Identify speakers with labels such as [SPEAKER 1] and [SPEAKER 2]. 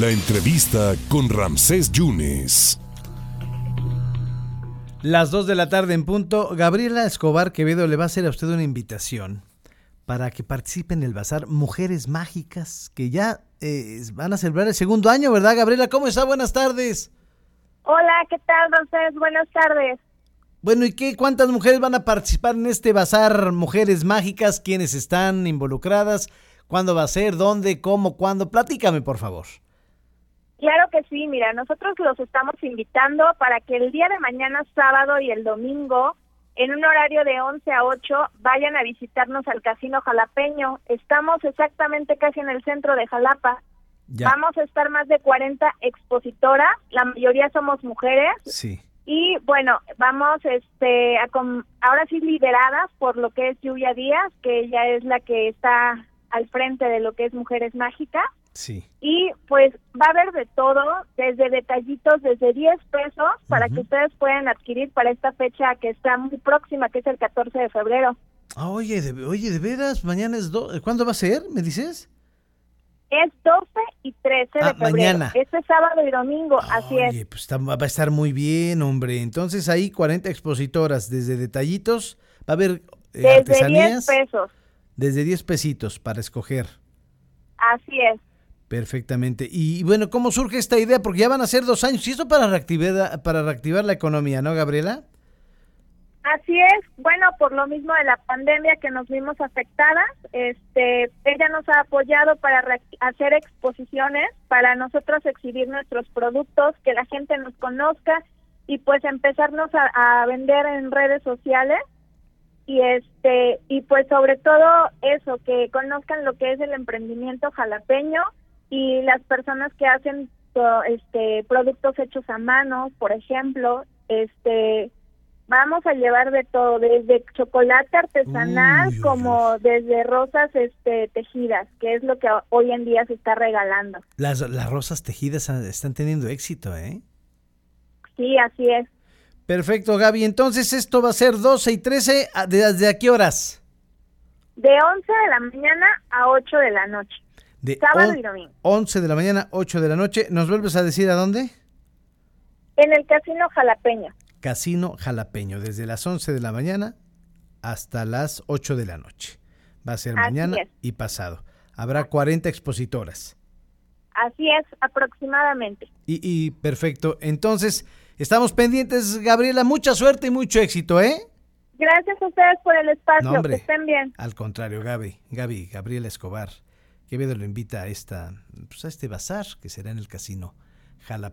[SPEAKER 1] La entrevista con Ramsés Yunes.
[SPEAKER 2] Las 2 de la tarde en punto, Gabriela Escobar Quevedo le va a hacer a usted una invitación para que participe en el bazar Mujeres Mágicas, que ya eh, van a celebrar el segundo año, ¿verdad, Gabriela? ¿Cómo está? Buenas tardes.
[SPEAKER 3] Hola, ¿qué tal, Ramsés? Buenas tardes.
[SPEAKER 2] Bueno, ¿y qué? ¿Cuántas mujeres van a participar en este bazar Mujeres Mágicas? ¿Quiénes están involucradas? ¿Cuándo va a ser? ¿Dónde? ¿Cómo? ¿Cuándo? Platícame, por favor.
[SPEAKER 3] Claro que sí, mira, nosotros los estamos invitando para que el día de mañana, sábado y el domingo, en un horario de 11 a 8, vayan a visitarnos al Casino Jalapeño. Estamos exactamente casi en el centro de Jalapa. Vamos a estar más de 40 expositoras, la mayoría somos mujeres.
[SPEAKER 2] Sí.
[SPEAKER 3] Y bueno, vamos este a ahora sí lideradas por lo que es Lluvia Díaz, que ella es la que está al frente de lo que es Mujeres Mágicas.
[SPEAKER 2] Sí.
[SPEAKER 3] Y pues va a haber de todo, desde detallitos, desde 10 pesos, para que ustedes puedan adquirir para esta fecha que está muy próxima, que es el 14 de febrero.
[SPEAKER 2] Ah, oye, de, oye, de veras, mañana es... Do ¿Cuándo va a ser, me dices?
[SPEAKER 3] Es 12 y 13 de ah, febrero. Mañana. Este sábado y domingo, así es.
[SPEAKER 2] Oye, pues va a estar muy bien, hombre. Entonces ahí 40 expositoras, desde detallitos, va a haber
[SPEAKER 3] eh, desde 10 pesos.
[SPEAKER 2] Desde 10 pesitos para escoger.
[SPEAKER 3] Así es.
[SPEAKER 2] Perfectamente. Y bueno, ¿cómo surge esta idea? Porque ya van a ser dos años. ¿Y eso para reactivar, para reactivar la economía, no, Gabriela?
[SPEAKER 3] Así es. Bueno, por lo mismo de la pandemia que nos vimos afectadas, este, ella nos ha apoyado para hacer exposiciones, para nosotros exhibir nuestros productos, que la gente nos conozca y pues empezarnos a, a vender en redes sociales y este y pues sobre todo eso que conozcan lo que es el emprendimiento jalapeño y las personas que hacen este productos hechos a mano, por ejemplo, este vamos a llevar de todo, desde chocolate artesanal como desde rosas este tejidas, que es lo que hoy en día se está regalando.
[SPEAKER 2] Las, las rosas tejidas están teniendo éxito, ¿eh?
[SPEAKER 3] Sí, así es.
[SPEAKER 2] Perfecto, Gaby. Entonces, esto va a ser 12 y 13. ¿Desde a qué horas?
[SPEAKER 3] De 11 de la mañana a 8 de la noche.
[SPEAKER 2] De
[SPEAKER 3] Sábado y domingo.
[SPEAKER 2] 11 de la mañana, 8 de la noche. ¿Nos vuelves a decir a dónde?
[SPEAKER 3] En el Casino Jalapeño.
[SPEAKER 2] Casino Jalapeño, desde las 11 de la mañana hasta las 8 de la noche. Va a ser mañana y pasado. Habrá 40 expositoras.
[SPEAKER 3] Así es, aproximadamente.
[SPEAKER 2] Y, y, perfecto. Entonces, estamos pendientes, Gabriela. Mucha suerte y mucho éxito, ¿eh?
[SPEAKER 3] Gracias a ustedes por el espacio. que estén bien.
[SPEAKER 2] Al contrario, Gaby, Gaby, Gabriela Escobar. Quevedo lo invita a, esta, pues a este bazar que será en el casino Jalapa.